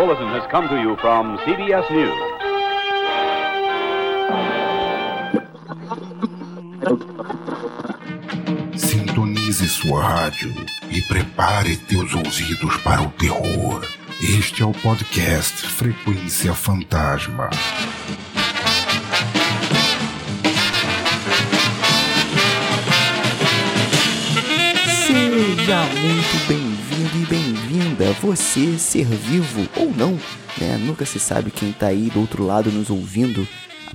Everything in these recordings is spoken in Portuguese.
bulletin has come to you from CBS News. Sintonize sua rádio e prepare teus ouvidos para o terror. Este é o podcast Frequência Fantasma. Seja muito bem-vindo e bem-vinda, você ser vivo ou não, né? Nunca se sabe quem tá aí do outro lado nos ouvindo.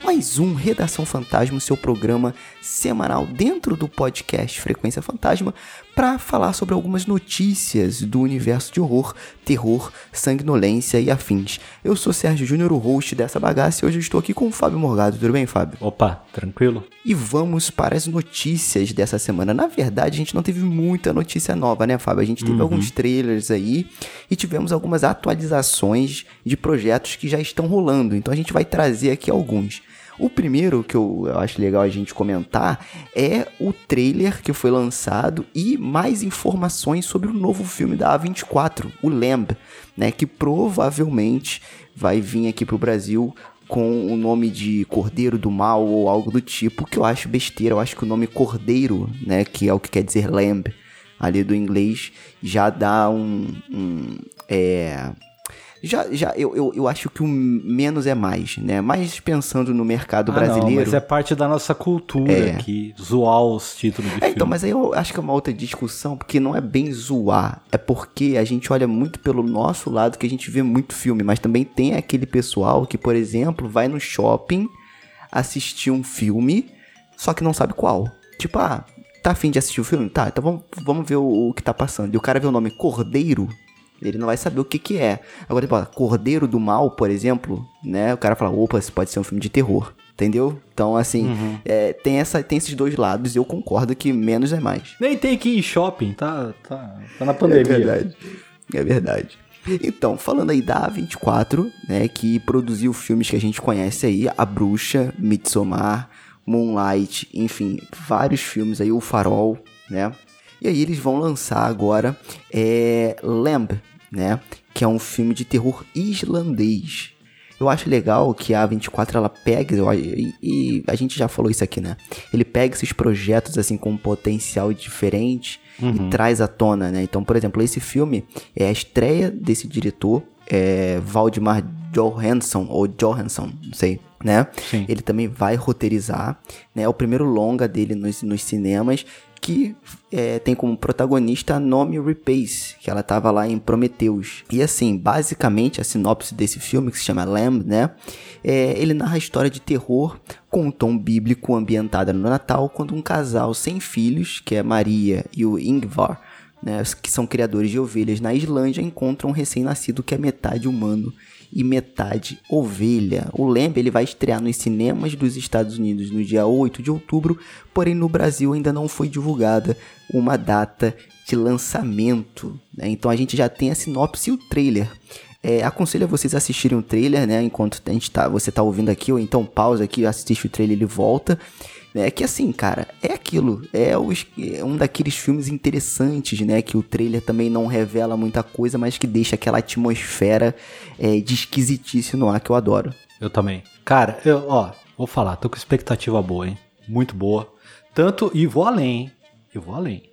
Mais um Redação Fantasma, seu programa semanal dentro do podcast Frequência Fantasma, para falar sobre algumas notícias do universo de horror, terror, sanguinolência e afins. Eu sou Sérgio Júnior, o host dessa bagaça, e hoje eu estou aqui com o Fábio Morgado. Tudo bem, Fábio? Opa, tranquilo? E vamos para as notícias dessa semana. Na verdade, a gente não teve muita notícia nova, né, Fábio? A gente teve alguns trailers aí e tivemos algumas atualizações de projetos que já estão rolando. Então a gente vai trazer aqui alguns. O primeiro que eu acho legal a gente comentar é o trailer que foi lançado e mais informações sobre o novo filme da A24, o Lamb, né, que provavelmente vai vir aqui pro Brasil com o nome de Cordeiro do Mal ou algo do tipo, que eu acho besteira. Eu acho que o nome Cordeiro, né, que é o que quer dizer Lamb, ali do inglês, já dá um. um é, já, já eu, eu, eu acho que o menos é mais, né? Mas pensando no mercado Ah, não, brasileiro. mas é parte da nossa cultura É. que zoar os títulos de É, filme. então, mas aí eu acho que é uma outra discussão, porque não é bem zoar, é porque a gente olha muito pelo nosso lado, que a gente vê muito filme, mas também tem aquele pessoal que, por exemplo, vai no shopping assistir um filme, só que não sabe qual. Tipo, ah, tá afim de assistir o filme? Tá, então vamos, vamos ver o, o que tá passando. E o cara vê o nome Cordeiro, ele não vai saber o que que é. Agora, tipo, Cordeiro do Mal, por exemplo, né? O cara fala, opa, isso pode ser um filme de terror. Entendeu? Então, assim, é, tem, essa, tem esses dois lados e eu concordo que menos é mais. Nem tem que ir em shopping, tá, tá, tá na pandemia. É verdade. É verdade. Então, falando aí da A24, né, que produziu filmes que a gente conhece aí, A Bruxa, Midsommar, Moonlight, enfim, vários filmes aí, O Farol, né? E aí eles vão lançar agora é, Lamb, né, que é um filme de terror islandês. Eu acho legal que a A24 ela pega, e, e a gente já falou isso aqui, né? Ele pega esses projetos assim com um potencial diferente e traz à tona, né? Então, por exemplo, esse filme é a estreia desse diretor, é Valdemar Johansson, ou Johansson, não sei, né? Sim. Ele também vai roteirizar, né? É o primeiro longa dele nos, nos cinemas, que é, tem como protagonista a Nomi Rapace, que ela tava lá em Prometheus. E assim, basicamente a sinopse desse filme, que se chama Lamb, né? É, ele narra a história de terror com um tom bíblico ambientada no Natal, quando um casal sem filhos, que é Maria e o Ingvar, né, que são criadores de ovelhas na Islândia, encontram um recém-nascido que é metade humano e metade ovelha. O Lamb ele vai estrear nos cinemas dos Estados Unidos no dia 8 de outubro, porém no Brasil ainda não foi divulgada uma data de lançamento. né? Então a gente já tem a sinopse e o trailer. É, aconselho a vocês assistirem o trailer, né? Enquanto a gente tá, você tá ouvindo aqui, ou então pausa aqui, assiste o trailer e ele volta. É que assim, cara, é aquilo. É, os- é um daqueles filmes interessantes, né? Que o trailer também não revela muita coisa, mas que deixa aquela atmosfera é, de esquisitice no ar que eu adoro. Eu também. Cara, eu, ó, vou falar, tô com expectativa boa, hein? Muito boa. Tanto, e vou além, hein? Eu vou além.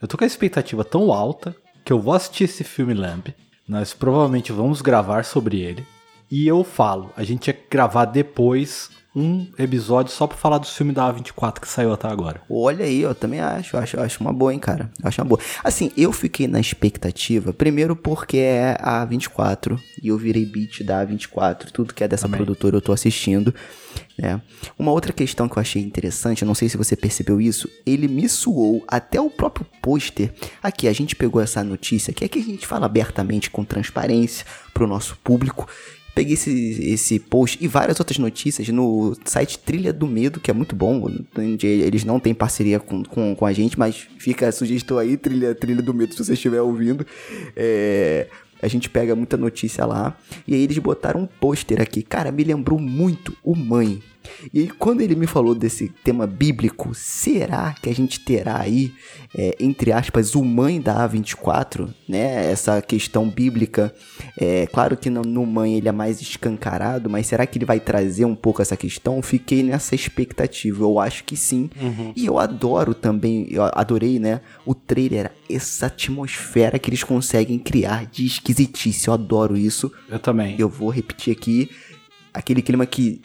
Eu tô com a expectativa tão alta que eu vou assistir esse filme Lamp. Nós provavelmente vamos gravar sobre ele. E eu falo, a gente ia gravar depois um episódio só pra falar do filme da A24 que saiu até agora. Olha aí, eu também acho, acho, acho uma boa, hein, cara. Acho uma boa. Assim, eu fiquei na expectativa, primeiro porque é a 24 e eu virei beat da 24, tudo que é dessa Também. produtora eu tô assistindo, né? Uma outra questão que eu achei interessante, eu não sei se você percebeu isso, ele me suou até o próprio pôster. Aqui, a gente pegou essa notícia, que é que a gente fala abertamente com transparência pro nosso público. Peguei esse, esse post e várias outras notícias no site Trilha do Medo, que é muito bom. Eles não têm parceria com, com, com a gente, mas fica a sugestão aí, Trilha, Trilha do Medo, se você estiver ouvindo. É, a gente pega muita notícia lá. E aí eles botaram um pôster aqui. Cara, me lembrou muito o Mãe. E aí, quando ele me falou desse tema bíblico, será que a gente terá aí, é, entre aspas, o mãe da A24, né? Essa questão bíblica. É, claro que no, no mãe ele é mais escancarado, mas será que ele vai trazer um pouco essa questão? Fiquei nessa expectativa. Eu acho que sim. E eu adoro também, eu adorei, né? O trailer, essa atmosfera que eles conseguem criar de esquisitice. Eu adoro isso. Eu também. Eu vou repetir aqui aquele clima que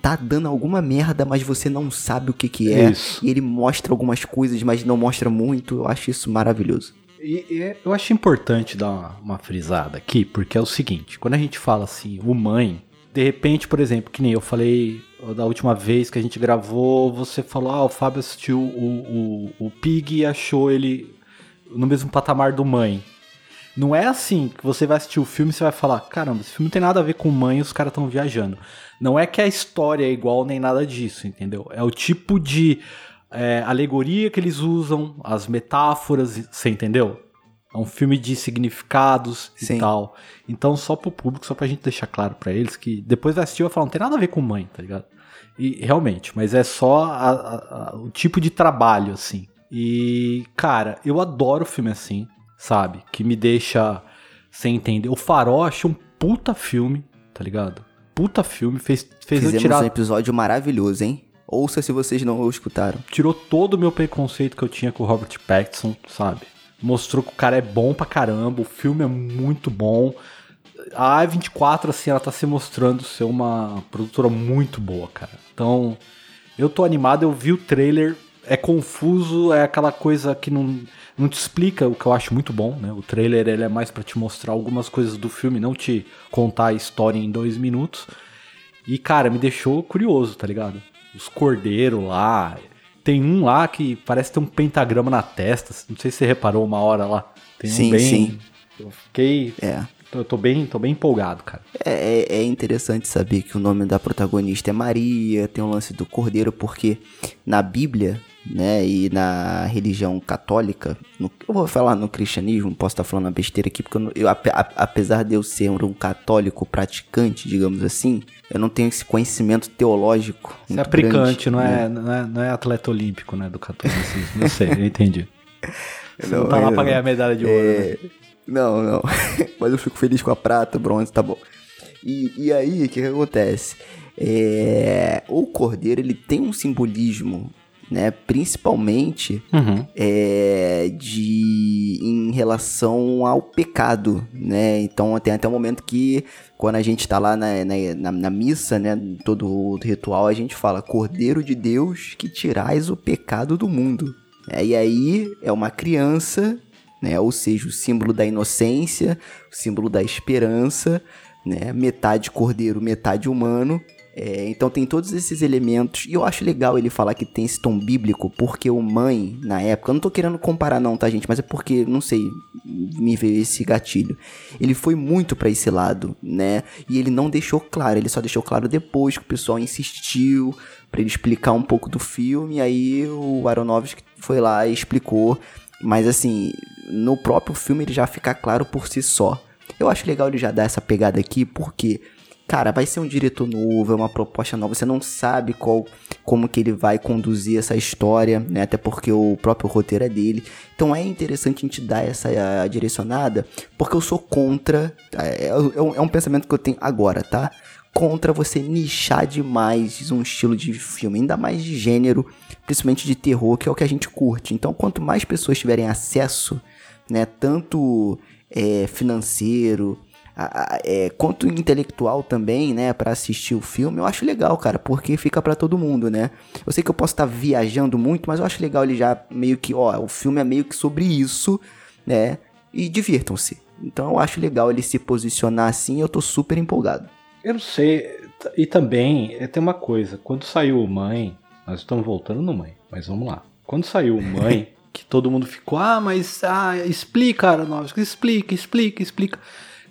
tá dando alguma merda, mas você não sabe o que que é. Isso. E ele mostra algumas coisas, mas não mostra muito. Eu acho isso maravilhoso. E, e eu acho importante dar uma, uma frisada aqui, porque é o seguinte: quando a gente fala assim, o mãe, de repente, por exemplo, que nem eu falei da última vez que a gente gravou, você falou, ah, o Fábio assistiu o, o, o Pig e achou ele no mesmo patamar do mãe. Não é assim que você vai assistir o filme e você vai falar, caramba, esse filme não tem nada a ver com mãe e os caras estão viajando. Não é que a história é igual nem nada disso, entendeu? É o tipo de é, alegoria que eles usam, as metáforas, você entendeu? É um filme de significados Sim. e tal. Então, só pro público, só pra gente deixar claro pra eles que depois vai assistir e vai falar, não tem nada a ver com mãe, tá ligado? E realmente, mas é só a- a- a- o tipo de trabalho, assim. E, cara, eu adoro filme assim, sabe? Que me deixa sem entender. O Farol achei um puta filme, tá ligado? Puta filme, fez, fez eu tirar um episódio maravilhoso, hein? Ouça se vocês não o escutaram. tirou todo o meu preconceito que eu tinha com o Robert Pattinson, sabe? Mostrou que o cara é bom pra caramba, o filme é muito bom. A A24, assim, ela tá se mostrando ser uma produtora muito boa, cara. Então, eu tô animado, eu vi o trailer, é confuso, é aquela coisa que não, não te explica, o que eu acho muito bom, né? O trailer, ele é mais pra te mostrar algumas coisas do filme, não te contar a história em dois minutos. E, cara, me deixou curioso, tá ligado? Os cordeiros lá. Tem um lá que parece ter um pentagrama na testa. Não sei se você reparou uma hora lá. Tem um Sim, bem. sim. Eu fiquei. É. Eu tô bem, tô bem empolgado, cara. É, é- é interessante saber que o nome da protagonista é Maria, tem o lance do cordeiro, porque na Bíblia, né, e na religião católica, no- eu vou falar no cristianismo, posso estar falando uma besteira aqui, porque eu, não- eu, a- apesar de eu ser um católico praticante, digamos assim, eu não tenho esse conhecimento teológico. Você é aplicante, grande, não, né? é, não, é, não é atleta olímpico, né? Do catolicismo. Eu sei, eu entendi. Você não, Não, tá lá pra ganhar medalha de ouro, né? Não, não. Mas eu fico feliz com a prata, bronze, tá bom. E, e aí, o que, que acontece? É, o cordeiro, ele tem um simbolismo, né? Principalmente Uhum. é, de em relação ao pecado, né? Então tem até o momento que quando a gente tá lá na, na, na- na missa, né? Todo o ritual, a gente fala Cordeiro de Deus que tirais o pecado do mundo. É, e aí é uma criança, né? Ou seja, o símbolo da inocência, o símbolo da esperança, né? Metade cordeiro, metade humano. É, então tem todos esses elementos. E eu acho legal ele falar que tem esse tom bíblico, porque o mãe, na época, eu não tô querendo comparar não, tá, gente? Mas é porque, não sei, me veio esse gatilho. Ele foi muito pra esse lado, né? E ele não deixou claro, ele só deixou claro depois que o pessoal insistiu pra ele explicar um pouco do filme. E aí o Aronofsky foi lá e explicou. Mas assim, no próprio filme ele já fica claro por si só. Eu acho legal ele já dar essa pegada aqui, porque cara, vai ser um diretor novo, é uma proposta nova, você não sabe qual como que ele vai conduzir essa história, né? Até porque o próprio roteiro é dele. Então é interessante a gente dar essa eh, direcionada, porque eu sou contra, é, é um- é um pensamento que eu tenho agora, tá? Contra você nichar demais um estilo de filme, ainda mais de gênero, principalmente de terror, que é o que a gente curte. Então, quanto mais pessoas tiverem acesso, né, tanto é, financeiro, a- a- é, quanto intelectual também, né, Pra assistir o filme, eu acho legal, cara, porque fica pra todo mundo, né? Eu sei que eu posso estar viajando muito, mas eu acho legal ele já meio que, ó, o filme é meio que sobre isso, né? E divirtam-se. Então eu acho legal ele se posicionar assim, eu tô super empolgado. Eu não sei. E também, eh, tem uma coisa. Quando saiu o Mãe, nós estamos voltando no Mãe, mas vamos lá. Quando saiu o Mãe, que todo mundo ficou, ah, mas ah, explica, Aronofsky, explica, explica, explica.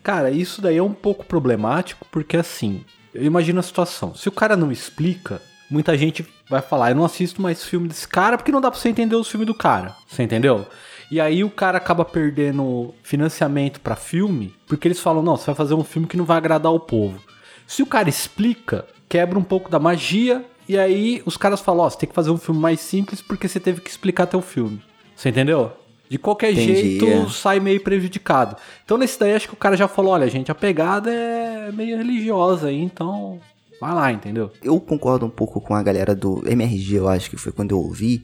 Cara, isso daí é um pouco problemático, porque assim, eu imagino a situação. Se o cara não explica, muita gente vai falar, eu não assisto mais filme desse cara porque não dá pra você entender os filmes do cara. Você entendeu? E aí o cara acaba perdendo financiamento pra filme, porque eles falam, não, você vai fazer um filme que não vai agradar o povo. Se o cara explica, quebra um pouco da magia E aí os caras falam, ó, você tem que fazer um filme mais simples porque você teve que explicar teu filme. Você entendeu? De qualquer Entendi, jeito, é. sai meio prejudicado. Então nesse daí acho que o cara já falou, olha, gente, a pegada é meio religiosa aí, então vai lá, entendeu? Eu concordo um pouco com a galera do MRG, eu acho que foi quando eu ouvi,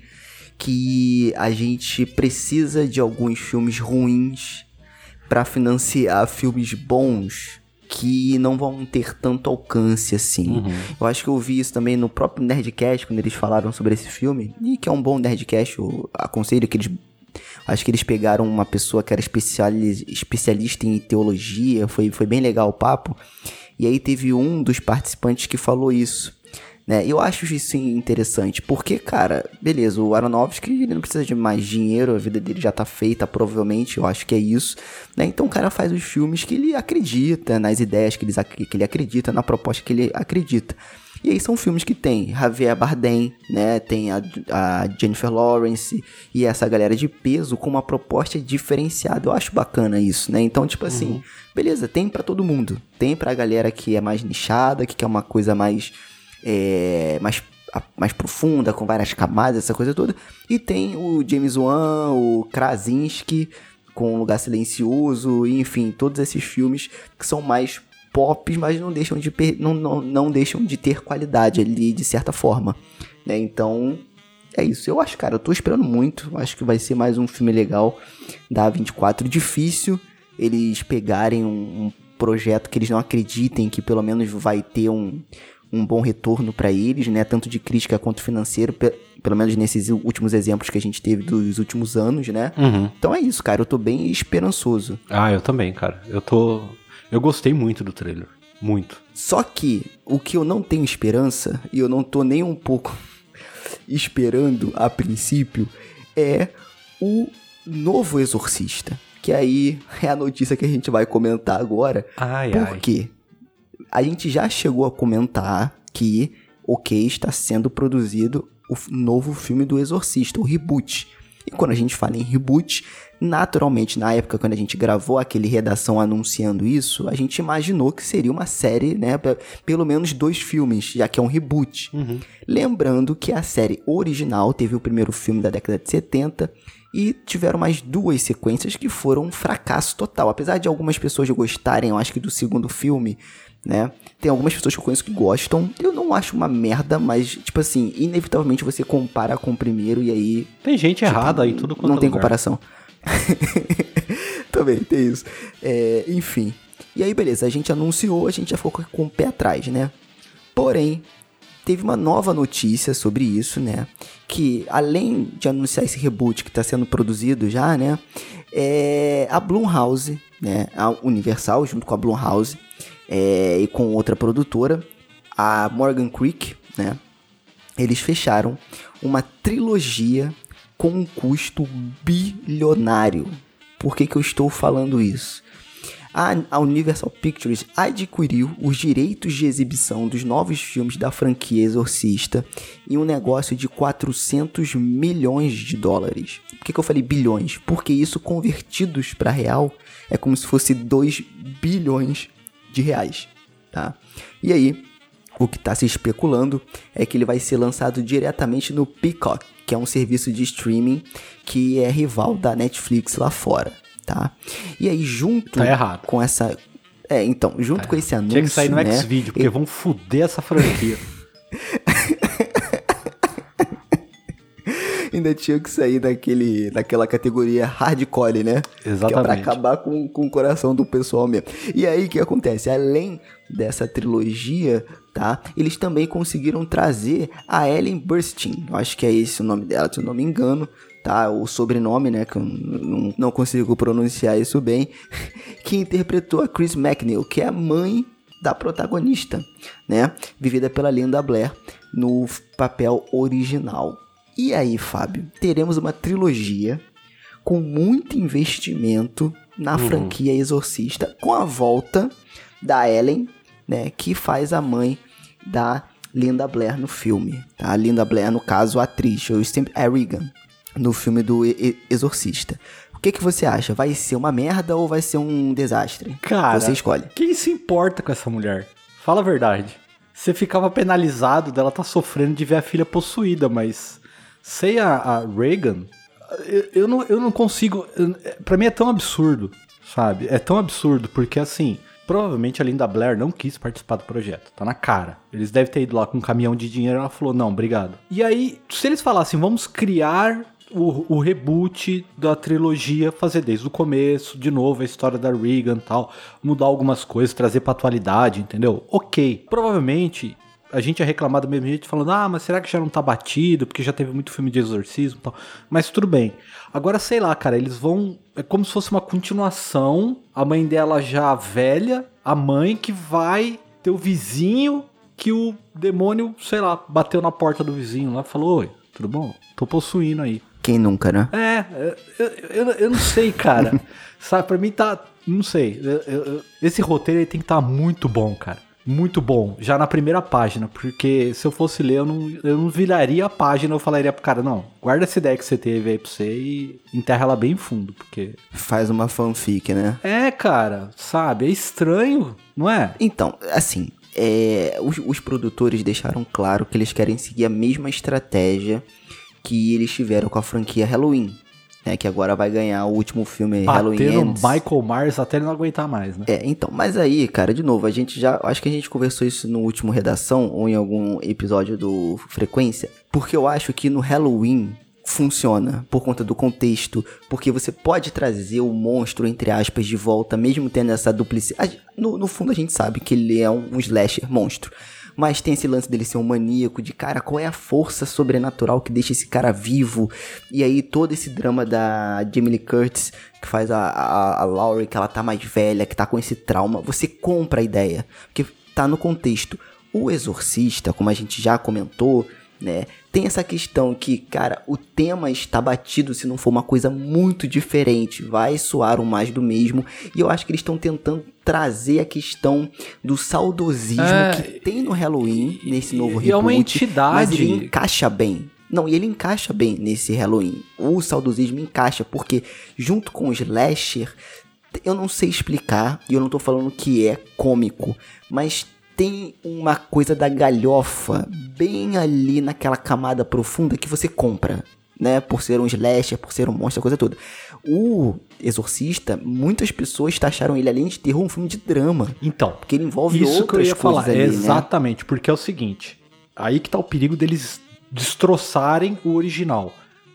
que a gente precisa de alguns filmes ruins pra financiar filmes bons que não vão ter tanto alcance assim. Eu acho que eu ouvi isso também no próprio Nerdcast, quando eles falaram sobre esse filme, e que é um bom Nerdcast, eu aconselho que eles Acho que eles pegaram uma pessoa que era especiali- especialista em teologia, foi, foi bem legal o papo. E aí teve um dos participantes que falou isso. Né? Eu acho isso interessante, porque, cara, beleza, o Aronofsky ele não precisa de mais dinheiro, a vida dele já tá feita, provavelmente, eu acho que é isso. Né? Então o cara faz os filmes que ele acredita, nas ideias que ele, que ele acredita, na proposta que ele acredita. E aí são filmes que tem Javier Bardem, né? Tem a, a Jennifer Lawrence e essa galera de peso com uma proposta diferenciada. Eu acho bacana isso, né? Então, tipo assim, beleza, tem pra todo mundo. Tem pra galera que é mais nichada, que quer uma coisa mais é, mais, a- mais profunda, com várias camadas, essa coisa toda. E tem o James Wan, o Krasinski, com um Lugar Silencioso, e, enfim, todos esses filmes que são mais pop, mas não deixam de, não, não, não deixam de ter qualidade ali, de certa forma. Né? Então, é isso. Eu acho, cara, eu tô esperando muito. Acho que vai ser mais um filme legal da A24. Difícil eles pegarem um, um projeto que eles não acreditem que pelo menos vai ter um, um bom retorno pra eles, né? Tanto de crítica quanto financeiro, pe- pelo menos nesses últimos exemplos que a gente teve dos últimos anos, né? Uhum. Então é isso, cara. Eu tô bem esperançoso. Ah, eu também, cara. Eu tô. Eu gostei muito do trailer. Muito. Só que o que eu não tenho esperança, e eu não tô nem um pouco esperando a princípio, é o novo Exorcista. Que aí é a notícia que a gente vai comentar agora. Ai, Por quê? A gente já chegou a comentar que, ok, está sendo produzido o novo filme do Exorcista, o reboot. E quando a gente fala em reboot, naturalmente, na época quando a gente gravou aquele redação anunciando isso, a gente imaginou que seria uma série, né? pe- Pelo menos dois filmes, já que é um reboot. Lembrando que a série original teve o primeiro filme da década de 70 e tiveram mais duas sequências que foram um fracasso total. Apesar de algumas pessoas gostarem, eu acho que do segundo filme, né? Tem algumas pessoas que eu conheço que gostam. Eu não acho uma merda, mas, tipo assim, inevitavelmente você compara com o primeiro e aí Tem gente errada aí, tudo quanto não é tem lugar. comparação. Também tem isso. É, enfim. E aí, beleza, a gente anunciou, a gente já ficou com- com o pé atrás, né? Porém, teve uma nova notícia sobre isso, né? Que além de anunciar esse reboot que está sendo produzido já, né? É, a Blumhouse, né? A Universal, junto com a Blumhouse é, e com outra produtora, a Morgan Creek, né? eles fecharam uma trilogia com um custo bilionário. Por que, que eu estou falando isso? A, Universal Pictures adquiriu os direitos de exibição dos novos filmes da franquia Exorcista em um negócio de 400 milhões de dólares. Por que, que eu falei bilhões? Porque isso convertidos para real é como se fosse 2 bilhões de reais, tá? E aí, o que está se especulando é que ele vai ser lançado diretamente no Peacock, que é um serviço de streaming que é rival da Netflix lá fora, tá? E aí junto Tá errado. com essa é, então, junto com esse anúncio, Tinha que sair no né, X-Video, porque vão foder essa franquia. ainda tinha que sair daquele, daquela categoria hardcore, né? Que é pra Exatamente. acabar com, com o coração do pessoal mesmo. E aí, o que acontece? Além dessa trilogia, tá? Eles também conseguiram trazer a Ellen Burstyn. Eu acho que é esse o nome dela, se eu não me engano. Tá, o sobrenome, né, que eu não, não consigo pronunciar isso bem, que interpretou a Chris McNeil, que é a mãe da protagonista, né? Vivida pela Linda Blair no papel original. E aí, Fábio, teremos uma trilogia com muito investimento na franquia Exorcista, com a volta da Ellen, né, que faz a mãe da Linda Blair no filme, tá? A Linda Blair, no caso, a atriz, eu sempre é Regan, no filme do E- Exorcista. O que que você acha? Vai ser uma merda ou vai ser um desastre? Cara, Você escolhe. Quem se importa com essa mulher? Fala a verdade. você ficava penalizado dela tá sofrendo de ver a filha possuída, mas sei a, a Reagan, eu, eu, não, eu não consigo. Eu, pra mim é tão absurdo, sabe? É tão absurdo, porque assim. Provavelmente a Linda Blair não quis participar do projeto. Tá na cara. Eles devem ter ido lá com um caminhão de dinheiro e ela falou: não, obrigado. E aí, se eles falassem, vamos criar o, o, reboot da trilogia, fazer desde o começo, de novo a história da Regan tal, mudar algumas coisas, trazer pra atualidade, entendeu? Ok. Provavelmente a gente ia reclamar do mesmo jeito, falando, ah, mas será que já não tá batido? Porque já teve muito filme de exorcismo e tal. Mas tudo bem. Agora, sei lá, cara, eles vão. É como se fosse uma continuação. A mãe dela já velha, a mãe que vai ter o vizinho que o demônio, sei lá, bateu na porta do vizinho lá e falou: Oi, tudo bom? Tô possuindo aí. Quem nunca, né? É, eu, eu, eu não sei, cara. Sabe, pra mim tá. Não sei. Eu, esse roteiro ele tem que estar tá muito bom, cara muito bom, já na primeira página, porque se eu fosse ler, eu não, eu não viraria a página, eu falaria pro cara, não, guarda essa ideia que você teve aí pra você e enterra ela bem fundo, porque... Faz uma fanfic, né? É, cara, sabe, é estranho, não é? Então, assim, é, os, os produtores deixaram claro que eles querem seguir a mesma estratégia que eles tiveram com a franquia Halloween né, que agora vai ganhar o último filme Halloween Ends. Michael Myers até ele não aguentar mais, né? É, então, mas aí, cara, de novo, a gente já, acho que a gente conversou isso no último Redação ou em algum episódio do Frequência, porque eu acho que no Halloween funciona por conta do contexto, porque você pode trazer o monstro, entre aspas, de volta, mesmo tendo essa duplicidade. No, no fundo, a gente sabe que ele é um, um slasher monstro. Mas tem esse lance dele ser um maníaco, de cara, qual é a força sobrenatural que deixa esse cara vivo? E aí todo esse drama da Jamie Lee Curtis, que faz a, a, a Laurie, que ela tá mais velha, que tá com esse trauma, você compra a ideia, porque tá no contexto. O Exorcista, como a gente já comentou, né? Tem essa questão que, cara, o tema está batido se não for uma coisa muito diferente, vai soar um mais do mesmo. E eu acho que eles estão tentando trazer a questão do saudosismo é, que tem no Halloween nesse novo reboot. E é uma entidade. Mas ele encaixa bem. Não, e ele encaixa bem nesse Halloween. O saudosismo encaixa, porque junto com o slasher, eu não sei explicar, e eu não tô falando que é cômico, mas tem uma coisa da galhofa bem ali naquela camada profunda que você compra, né? Por ser um slasher, por ser um monstro, a coisa toda. O Exorcista, muitas pessoas taxaram ele além de terror um filme de drama. Então, porque ele envolve isso outras que eu ia falar, ali, né? exatamente, né? porque é o seguinte, aí que tá o perigo deles destroçarem o original.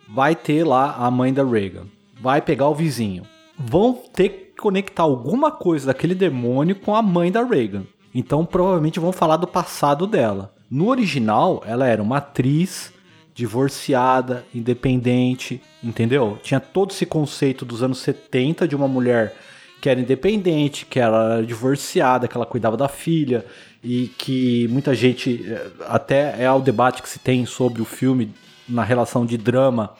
Vai ter lá a mãe da Reagan, vai pegar o vizinho. Vão ter que conectar alguma coisa daquele demônio com a mãe da Reagan. Então provavelmente vão falar do passado dela. No original, ela era uma atriz divorciada, independente, entendeu? Tinha todo esse conceito dos anos 70 de uma mulher que era independente, que era divorciada, que ela cuidava da filha e que muita gente eh, até é o debate que se tem sobre o filme na relação de drama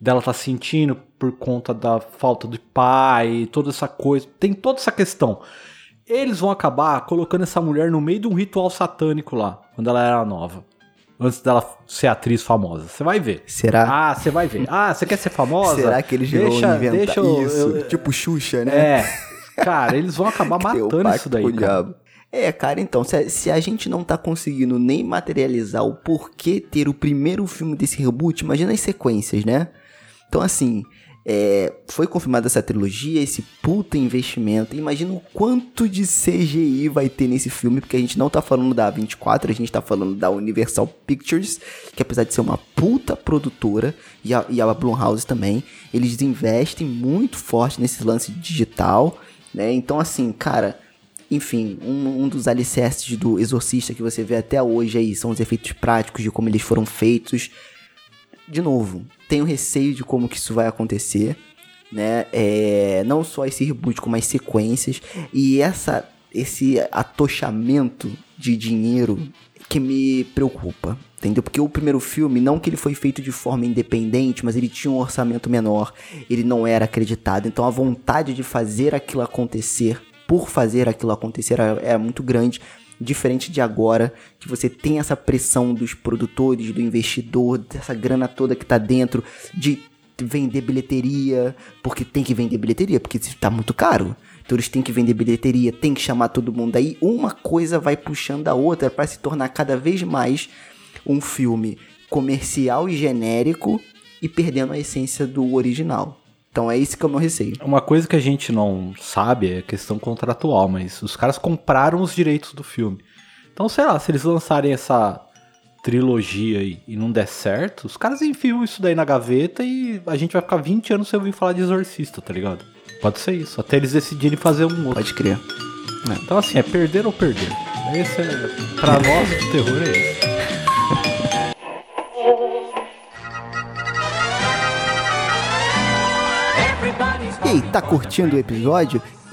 dela tá sentindo por conta da falta de pai, toda essa coisa. Tem toda essa questão. Eles vão acabar colocando essa mulher no meio de um ritual satânico lá, quando ela era nova. Antes dela ser atriz famosa. Você vai ver. Será? Ah, você vai ver. Ah, você quer ser famosa? Será que eles vão deixa, inventar deixa eu, isso? eu, tipo Xuxa, né? É. Cara, eles vão acabar matando isso daí, cara. É, cara, então, se a, se a, gente não tá conseguindo nem materializar o porquê ter o primeiro filme desse reboot, imagina as sequências, né? Então, assim, é, foi confirmada essa trilogia, esse puta investimento. Imagina o quanto de CGI vai ter nesse filme, porque a gente não tá falando da A24, a gente tá falando da Universal Pictures, que apesar de ser uma puta produtora, e a, e a Blumhouse também, eles investem muito forte nesse lance digital, né? Então, assim, cara. Enfim, um, um dos alicerces do Exorcista que você vê até hoje aí são os efeitos práticos de como eles foram feitos. De novo, tenho receio de como que isso vai acontecer, né? É, não só esse reboot, como as sequências e essa esse atochamento de dinheiro que me preocupa, entendeu? Porque o primeiro filme, não que ele foi feito de forma independente, mas ele tinha um orçamento menor, ele não era acreditado, então a vontade de fazer aquilo acontecer, por fazer aquilo acontecer, era, era muito grande. Diferente de agora, que você tem essa pressão dos produtores, do investidor, dessa grana toda que tá dentro, de vender bilheteria, porque tem que vender bilheteria, porque tá muito caro. Então eles têm que vender bilheteria, tem que chamar todo mundo. Aí uma coisa vai puxando a outra para se tornar cada vez mais um filme comercial e genérico e perdendo a essência do original. Então é esse que é o meu receio. Uma coisa que a gente não sabe é a questão contratual, mas os caras compraram os direitos do filme. Então, sei lá, se eles lançarem essa trilogia e, e não der certo, os caras enfiam isso daí na gaveta e a gente vai ficar 20 anos sem ouvir falar de Exorcista, tá ligado? Pode ser isso, até eles decidirem fazer um outro. Pode crer. Então, assim, é perder ou perder. Esse é, pra nós, o terror é esse. tá curtindo o episódio?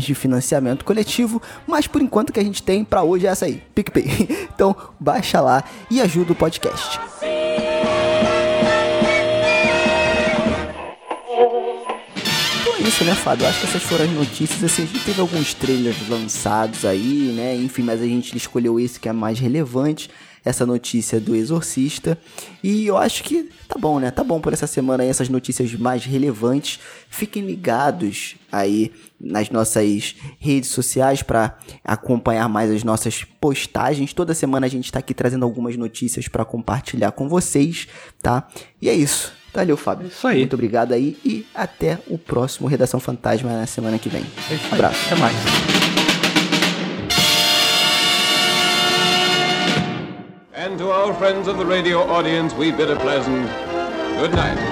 de financiamento coletivo, mas por enquanto o que a gente tem para hoje é essa aí, PicPay. Então, baixa lá e ajuda o podcast. Então é isso, né, Fábio? Acho que essas foram as notícias. Assim, a gente teve alguns trailers lançados aí, né? Enfim, mas a gente escolheu esse que é mais relevante. Essa notícia do Exorcista. E eu acho que tá bom, né? Tá bom por essa semana aí, essas notícias mais relevantes. Fiquem ligados aí nas nossas redes sociais para acompanhar mais as nossas postagens. Toda semana a gente tá aqui trazendo algumas notícias para compartilhar com vocês, tá? E é isso. Valeu, Fábio. Isso aí. Muito obrigado aí e até o próximo Redação Fantasma na semana que vem. É isso aí. Abraço. Até mais. And to our friends of the radio audience, we bid a pleasant good night.